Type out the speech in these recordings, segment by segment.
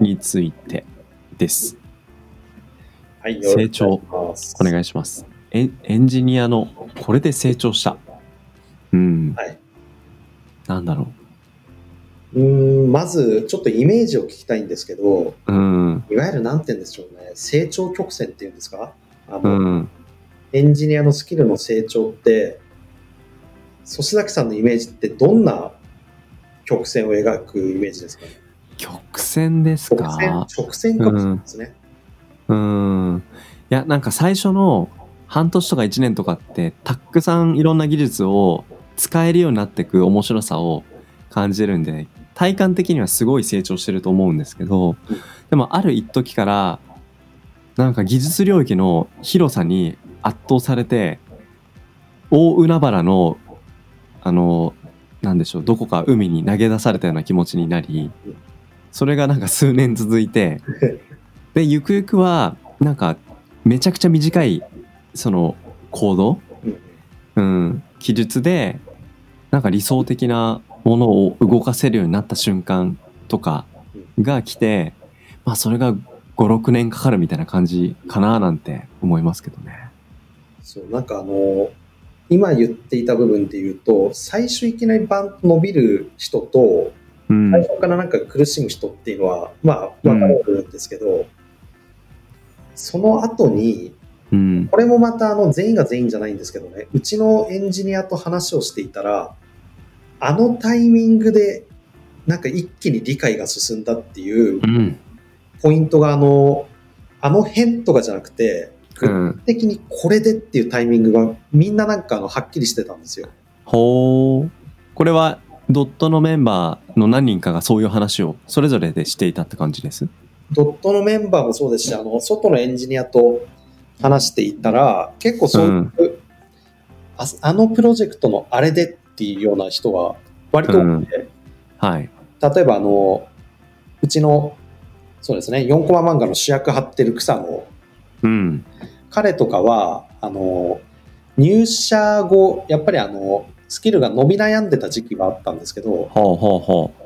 についてです。はい、成長お願いします。エンエンジニアのこれで成長した。うん。はい。なんだろうーん、まず、ちょっとイメージを聞きたいんですけど、う。うん。いわゆるなんて言うんでしょうね、成長曲線っていうんですか？あうの、ん。エンジニアのスキルの成長って、粗志崎さんのイメージってどんな曲線を描くイメージですかね？曲線です直線か。、直線曲線ですね。うん。いや、なんか最初の半年とか1年とかって、たくさんいろんな技術を使えるようになっていく面白さを感じるんで、体感的にはすごい成長してると思うんですけど、でもある一時から、なんか技術領域の広さに圧倒されて、大海原の、あの、なんでしょう、どこか海に投げ出されたような気持ちになり、それがなんか数年続いて、で、ゆくゆくは、なんか、めちゃくちゃ短い、その、コード、うんうん、記述で、なんか理想的なものを動かせるようになった瞬間とかが来て、まあ、それが5、6年かかるみたいな感じかななんて思いますけどね。そう、なんかあの、今言っていた部分で言うと、最初いきなりバンと伸びる人と、うん。最初からなんか苦しむ人っていうのは、まあ、分かれるんですけど、その後に、うん。これもまたあの全員が全員じゃないんですけどね、うちのエンジニアと話をしていたら、あのタイミングでなんか一気に理解が進んだっていううん。ポイントがあの、あの辺とかじゃなくて、うん。具体的にこれでっていうタイミングがみんななんかあのはっきりしてたんですよ。ほー。これは、ドットのメンバーの何人かがそういう話をそれぞれでしていたって感じです？ドットのメンバーもそうですし、あの、外のエンジニアと話していたら、結構そういう、ああのプロジェクトのあれでっていうような人は割と多くて、はい。例えばあの、うちの、そうですね、4コマ漫画の主役張ってる草野、うん。彼とかは、あの、入社後、やっぱりあの、スキルが伸び悩んでた時期はあったんですけど、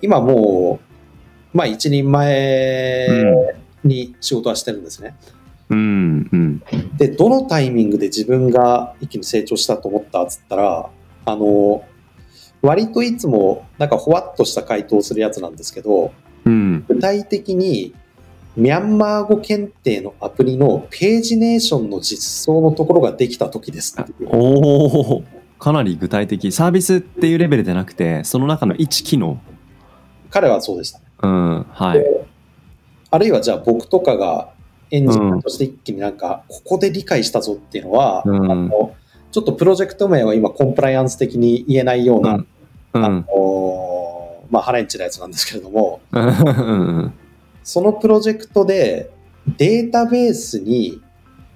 今もう、まあ一人前に仕事はしてるんですね。う。うん。うん。で、どのタイミングで自分が一気に成長したと思ったっつったら、あの、割といつもなんかほわっとした回答をするやつなんですけど、うん。具体的にミャンマー語検定のアプリのページネーションの実装のところができた時です。おおかなり具体的サービスっていうレベルじゃなくてその中の一機能。彼はそうでした。うんはい。あるいはじゃあ僕とかがエンジニアとして一気になんかここで理解したぞっていうのは、うん。あのちょっとプロジェクト名は今コンプライアンス的に言えないような、うん。うん。あのまあハレンチなやつなんですけれども、うん。そのプロジェクトでデータベースに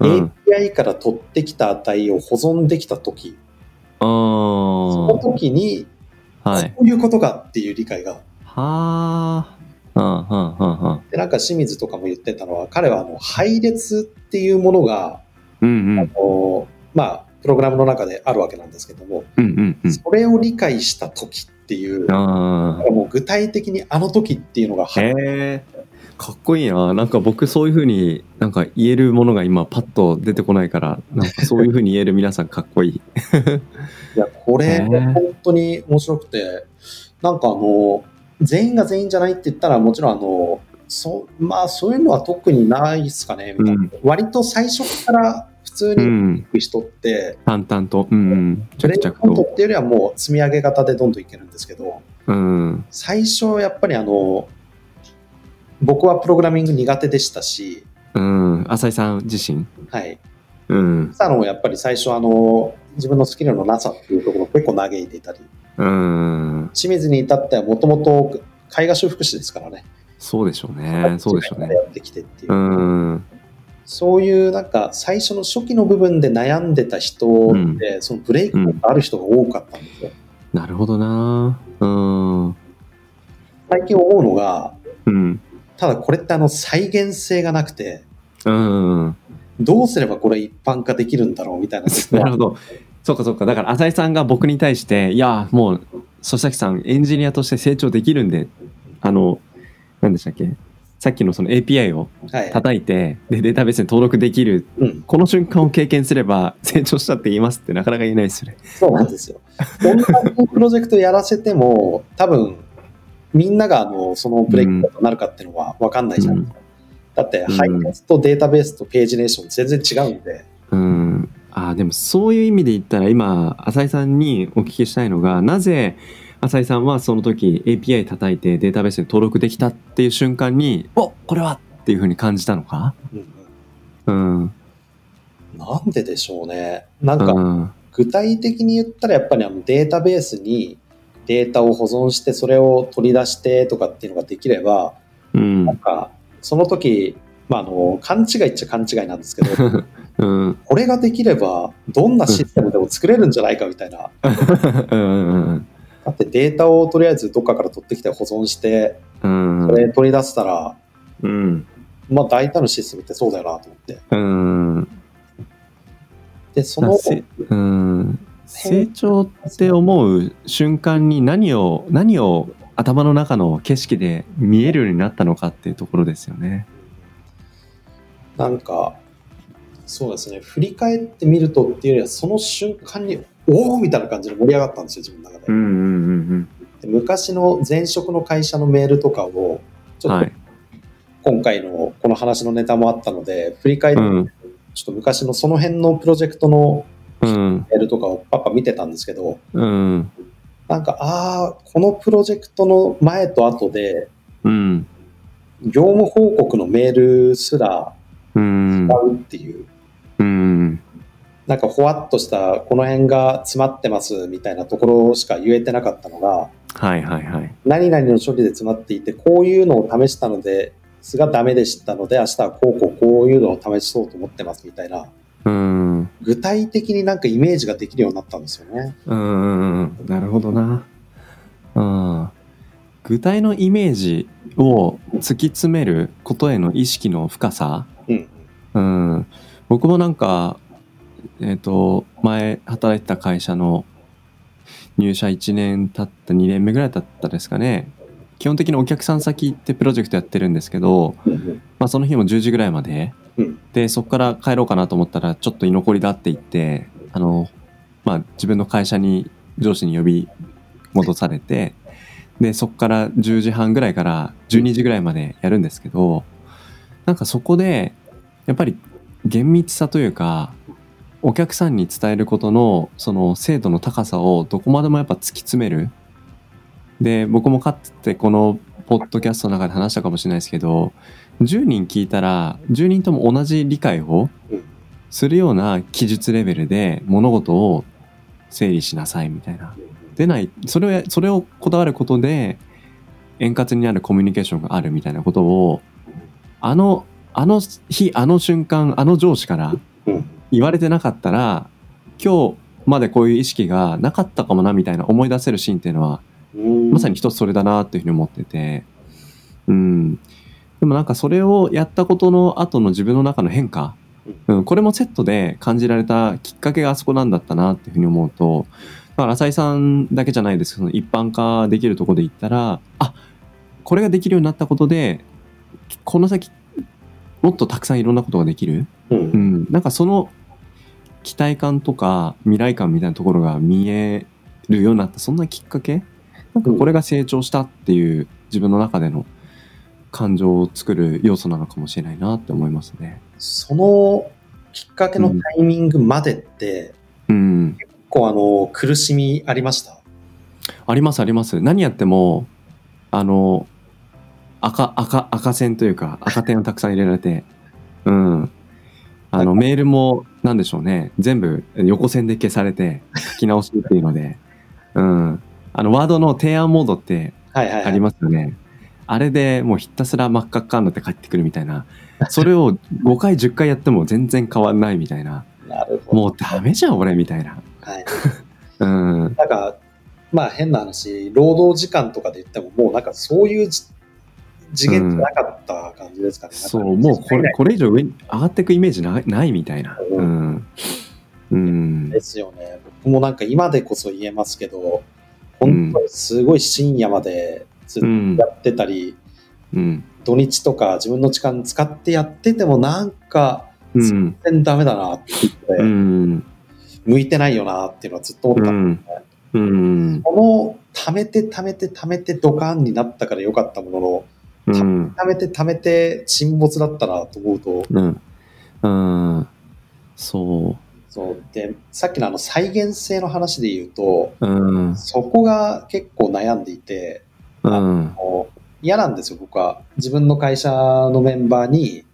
うん。API から取ってきた値を保存できた時、そのは時にい。こういうことかっていう理解が、はあ。でなんか清水とかも言ってたのは彼はあの配列っていうものが、うんうん。あのまあプログラムの中であるわけなんですけども、それを理解した時っていう、あもう具体的にあの時っていうのがえかっこいいな。なんか僕そういうふうになんか言えるものが今パッと出てこないからなんかそういうふうに言える皆さんかっこいい。いや、これ、本当に面白くて、なんかあの、全員が全員じゃないって言ったら、もちろんあの、そまあそういうのは特にないですかね、みたいな。うん。割と最初から普通うにん。行く人って、淡々と。うんうん。ブレイコントっていうよりはもう積み上げ型でどんどんいけるんですけど、うん。最初やっぱりあの、僕はプログラミング苦手でしたし、うん浅井さん自身？はい。うん草野もやっぱり最初あの、自分のスキルのなさっていうところを結構嘆いていたり、うん清水に至ってはもともと絵画修復師ですからね。そうでしょうね。そうでしょうね。やってきてっていう。うん。そういうなんか最初の初期の部分で悩んでた人って、そのブレイクがある人が多かったんですよ。なるほどな。うん。最近思うのが、うん。ただこれってあの再現性がなくて、うん。どうすればこれ一般化できるんだろうみたいな なるほど。そうかそうか。だから浅井さんが僕に対して、いや、もう、曽崎さん、エンジニアとして成長できるんで、あの、何でしたっけ？さっきのその API をはい。叩いて、で、データベースに登録できる、うん、この瞬間を経験すれば 成長したって言いますってなかなか言えないですよね。そうなんですよ。同じプロジェクトやらせても、多分、みんながあのそのブレイクとなるかっていうのは分かんないじゃないですか。だって、うんハイネスとデータベースとページネーション全然違うんで、うん。ああ、でもそういう意味で言ったら今、浅井さんにお聞きしたいのが、なぜ浅井さんはその時 API 叩いてデータベースに登録できたっていう瞬間に、おこれはっていうふうに感じたのか？うんうんうん。なんででしょうね。なんか、うん。具体的に言ったらやっぱりあのデータベースにデータを保存してそれを取り出してとかっていうのができれば、うんなん。かその時、まあ、あの勘違いっちゃ勘違いなんですけど うん。これができればどんなシステムでも作れるんじゃないかみたいなだってデータをとりあえずどっかから取ってきて保存してうん。それ取り出したら、うん。まあ大体のシステムってそうだよなと思ってうん。でそのせうん。成長って思う瞬間に何を、何を頭の中の景色で見えるようになったのかっていうところですよね。なんかそうですね振り返ってみるとっていうよりはその瞬間におおみたいな感じで盛り上がったんですよ自分の中で,、うんうんうんで昔の前職の会社のメールとかをちうん。ょっとはい。今回のこの話のネタもあったので振り返ってうん。ちょっと昔のその辺のプロジェクトのうん。メールとかをパッパ見てたんですけどうん。なんかああこのプロジェクトの前と後でうん。業務報告のメールすらうん違。うっていう、うん。なんかほわっとしたこの辺が詰まってますみたいなところしか言えてなかったのがはいはいはい。何々の処理で詰まっていてこういうのを試したのですがダメでしたので明日はこうこうこういうのを試そうと思ってますみたいなうん。具体的になんかイメージができるようになったんですよね。うん。なるほどな。うん。具体のイメージを突き詰めることへの意識の深さ。うんうん。僕もなんか、えっ、と、前働いてた会社の入社1年経った2年目ぐらい経ったですかね。基本的にお客さん先行ってプロジェクトやってるんですけど、うんまあ、その日も10時ぐらいまで、でそこから帰ろうかなと思ったらちょっと居残りだって言ってあの、まあ、自分の会社に上司に呼び戻されてでそこから10時半ぐらいから12時ぐらいまでやるんですけどなんかそこでやっぱり厳密さというかお客さんに伝えることのその精度の高さをどこまでもやっぱ突き詰める。で僕もかつてこのポッドキャストの中で話したかもしれないですけど10人聞いたら10人とも同じ理解をうんするような記述レベルで物事を整理しなさいみたいな。でないそれをそれをこだわることで円滑になるコミュニケーションがあるみたいなことをあのあの日あの瞬間あの上司からうん言われてなかったら今日までこういう意識がなかったかもなみたいな思い出せるシーンっていうのはうんまさに一つそれだなっていうふうに思ってて、うん。でもなんかそれをやったことの後の自分の中の変化、うん、これもセットで感じられたきっかけがあそこなんだったなっていうふうに思うと、だから浅井さんだけじゃないです。けど、一般化できるところで言ったら、あ、これができるようになったことで、この先、もっとたくさんいろんなことができる。うん。うん。なんかその期待感とか未来感みたいなところが見えるようになった、そんなきっかけ？なんかこれが成長したっていう自分の中での感情を作る要素なのかもしれないなって思いますね。そのきっかけのタイミングまでって、うん。結構あの苦しみありました？ありますあります。何やっても、あの、赤、赤、赤線というか赤点をたくさん入れられて、うん。あの、メールも、なんでしょうね。全部横線で消されて、書き直しっていうので、うん。あの、ワードの提案モードってはいはい、はい。あれでもうひたすら真っ赤っかになって帰ってくるみたいなそれを5回10回やっても全然変わんないみたいななるほど。もうダメじゃん俺みたいなはい。うんなんか、まあ変な話、労働時間とかで言っても、もうなんかそういうじ次元じゃなかった感じですかね。そうもうこれこれ以上上に上がっていくイメージないないみたいなうんうんですよね。僕もなんか今でこそ言えますけど、本当にすごい深夜までずっとやってたり、うん。土日とか自分の時間使ってやっててもなんかうん。全然ダメだなって言って、うん。向いてないよなっていうのはずっと思った。うん。うん。この貯めて貯めて貯めてドカンになったから良かったものの、うん。貯めて貯めて沈没だったなと思うと、うん。うん。そそう。でさっきのあの再現性の話で言うと、ううん。そこが結構悩んでいて、うん。嫌なんですよ、僕は。自分の会社のメンバーに、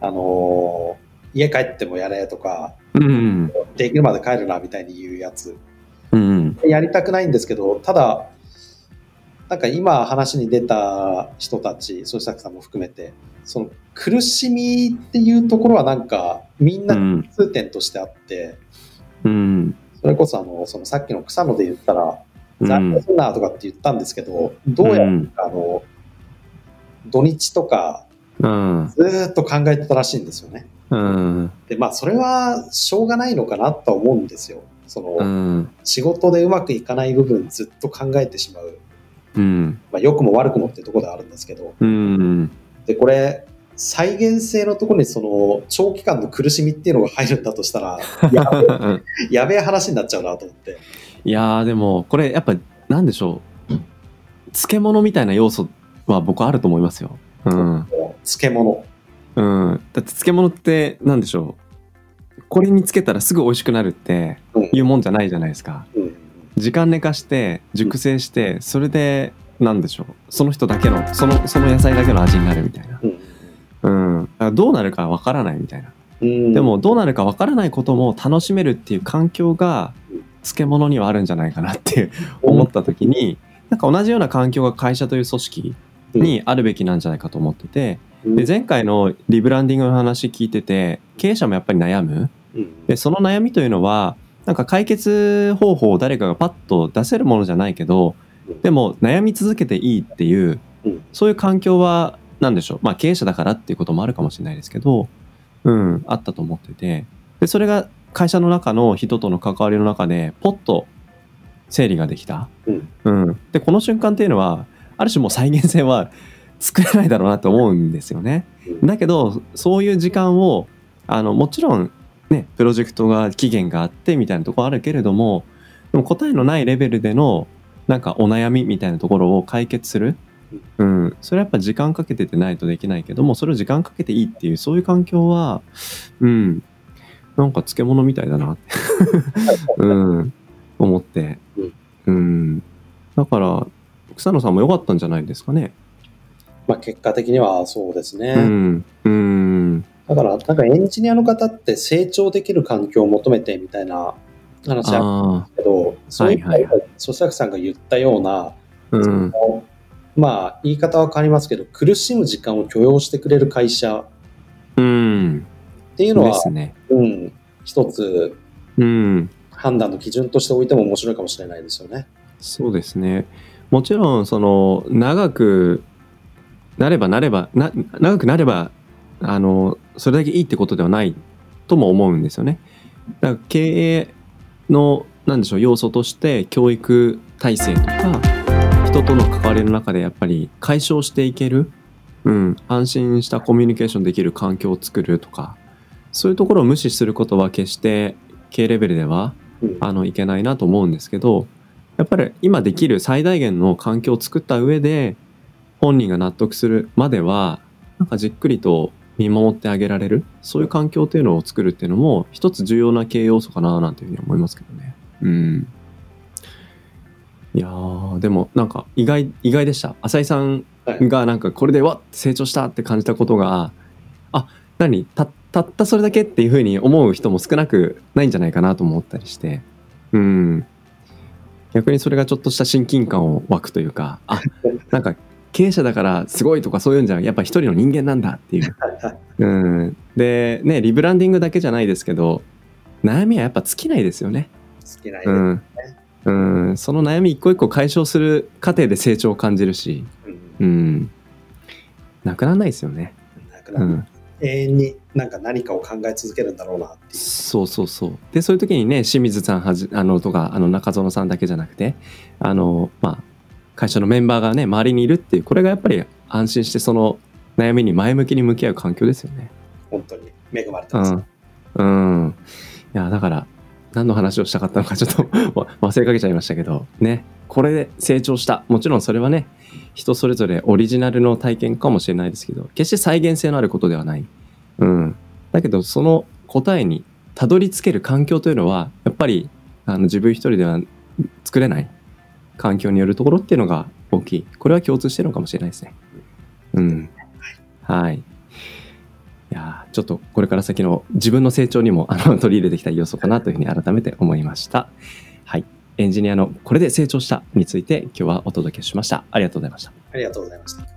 あのー家帰ってもやれとか、うんできるまで帰るなみたいに言うやつ。うんやりたくないんですけど、ただ、なんか今話に出た人たち、そしたさんも含めて、その苦しみっていうところはなんかみんな通点としてあって、うん。それこそあの、そのさっきの草野で言ったら、うん残念すんなとかって言ったんですけど、どうやら、うんあの、土日とかうんずーっと考えてたらしいんですよね。うんで、まあそれはしょうがないのかなとは思うんですよ。その、うん仕事でうまくいかない部分ずっと考えてしまう。うんまあ良くも悪くもっていうところではあるんですけど、うんで、これ、再現性のところにその長期間の苦しみっていうのが入るんだとしたら、やべえやべえ話になっちゃうなと思って。いやーでもこれやっぱなんでしょう。漬物みたいな要素は僕あると思いますよ。うん。漬物。うん、だって漬物ってなんでしょう。これにつけたらすぐ美味しくなるってうん。いうもんじゃないじゃないですか。うん。時間寝かして熟成してそれでなんでしょう。その人だけのそのその野菜だけの味になるみたいな。うん。うん、だからどうなるかわからないみたいな。うん。でもどうなるかわからないことも楽しめるっていう環境が漬物にはあるんじゃないかなって 思った時になんか同じような環境が会社という組織にあるべきなんじゃないかと思っててうん。で前回のリブランディングの話聞いてて経営者もやっぱり悩む。うん。でその悩みというのはなんか解決方法を誰かがパッと出せるものじゃないけどでも悩み続けていいっていううん。そういう環境は何でしょう。まあ経営者だからっていうこともあるかもしれないですけどうんあったと思ってて。でそれが会社の中の人との関わりの中でポッと整理ができた、うん。うん、でこの瞬間っていうのはある種もう再現性は作れないだろうなと思うんですよね。うん。だけどそういう時間をあのもちろんねプロジェクトが期限があってみたいなところあるけれどもでも答えのないレベルでのなんかお悩みみたいなところを解決する、うん、それはやっぱ時間かけててないとできないけどもそれを時間かけていいっていうそういう環境はうんなんか漬物みたいだなって、うん、思って、うん、だから草野さんも良かったんじゃないですかね。まあ結果的にはそうですね。うん、うん、だから、なんかエンジニアの方って成長できる環境を求めてみたいな話あるんですあけど、そういう、はいはい。曽崎さんが言ったような、あ、うん、まあ言い方は変わりますけど、苦しむ時間を許容してくれる会社っうん、ていうのは、ね。うん、一つうん、判断の基準としておいても面白いかもしれないですよね。そうですね。もちろんその長くなればなればな長くなればあのそれだけいいってことではないとも思うんですよね。だから経営のなんでしょう要素として教育体制とか人との関わりの中でやっぱり解消していける、うん、安心したコミュニケーションできる環境を作るとかそういうところを無視することは決して経営レベルではうんあのいけないなと思うんですけどやっぱり今できる最大限の環境を作った上で本人が納得するまではなんかじっくりと見守ってあげられるそういう環境っていうのを作るっていうのも一つ重要な経営要素かななんていうふうに思いますけどね。うん。いやーでもなんか意外意外でした浅井さんはいがなんかこれでわっ成長したって感じたことがあ何？たたったそれだけっていうふうに思う人も少なくないんじゃないかなと思ったりして。うん。逆にそれがちょっとした親近感を湧くというかあなんか経営者だからすごいとかそういうんじゃやっぱ一人の人間なんだっていう。うん、でねリブランディングだけじゃないですけど悩みはやっぱ尽きないですよね。好きな絵で、うん。うん、その悩み一個一個解消する過程で成長を感じるし、うん。うん、なくならないですよね。なくなる。うん、永遠になんか何かを考え続けるんだろうなっていう。そうそうそう。でそういう時にね清水さんはじあのとかあの中園さんだけじゃなくてあの、まあ、会社のメンバーがね周りにいるっていうこれがやっぱり安心してその悩みに前向きに向き合う環境ですよね。本当に恵まれてます。うん。うん。いや、だから、何の話をしたかったのかちょっと わ忘れかけちゃいましたけど、ね。これで成長した。もちろんそれはね、人それぞれオリジナルの体験かもしれないですけど、決して再現性のあることではない。うん。だけど、その答えにたどり着ける環境というのは、やっぱり、あの自分一人では作れない環境によるところっていうのが大きい。これは共通してるのかもしれないですね。うん。はい。いやちょっとこれから先の自分の成長にもあの取り入れてきた要素かなというふうに改めて思いました。エンジニアのこれで成長したについて今日はお届けしました。ありがとうございました。ありがとうございました。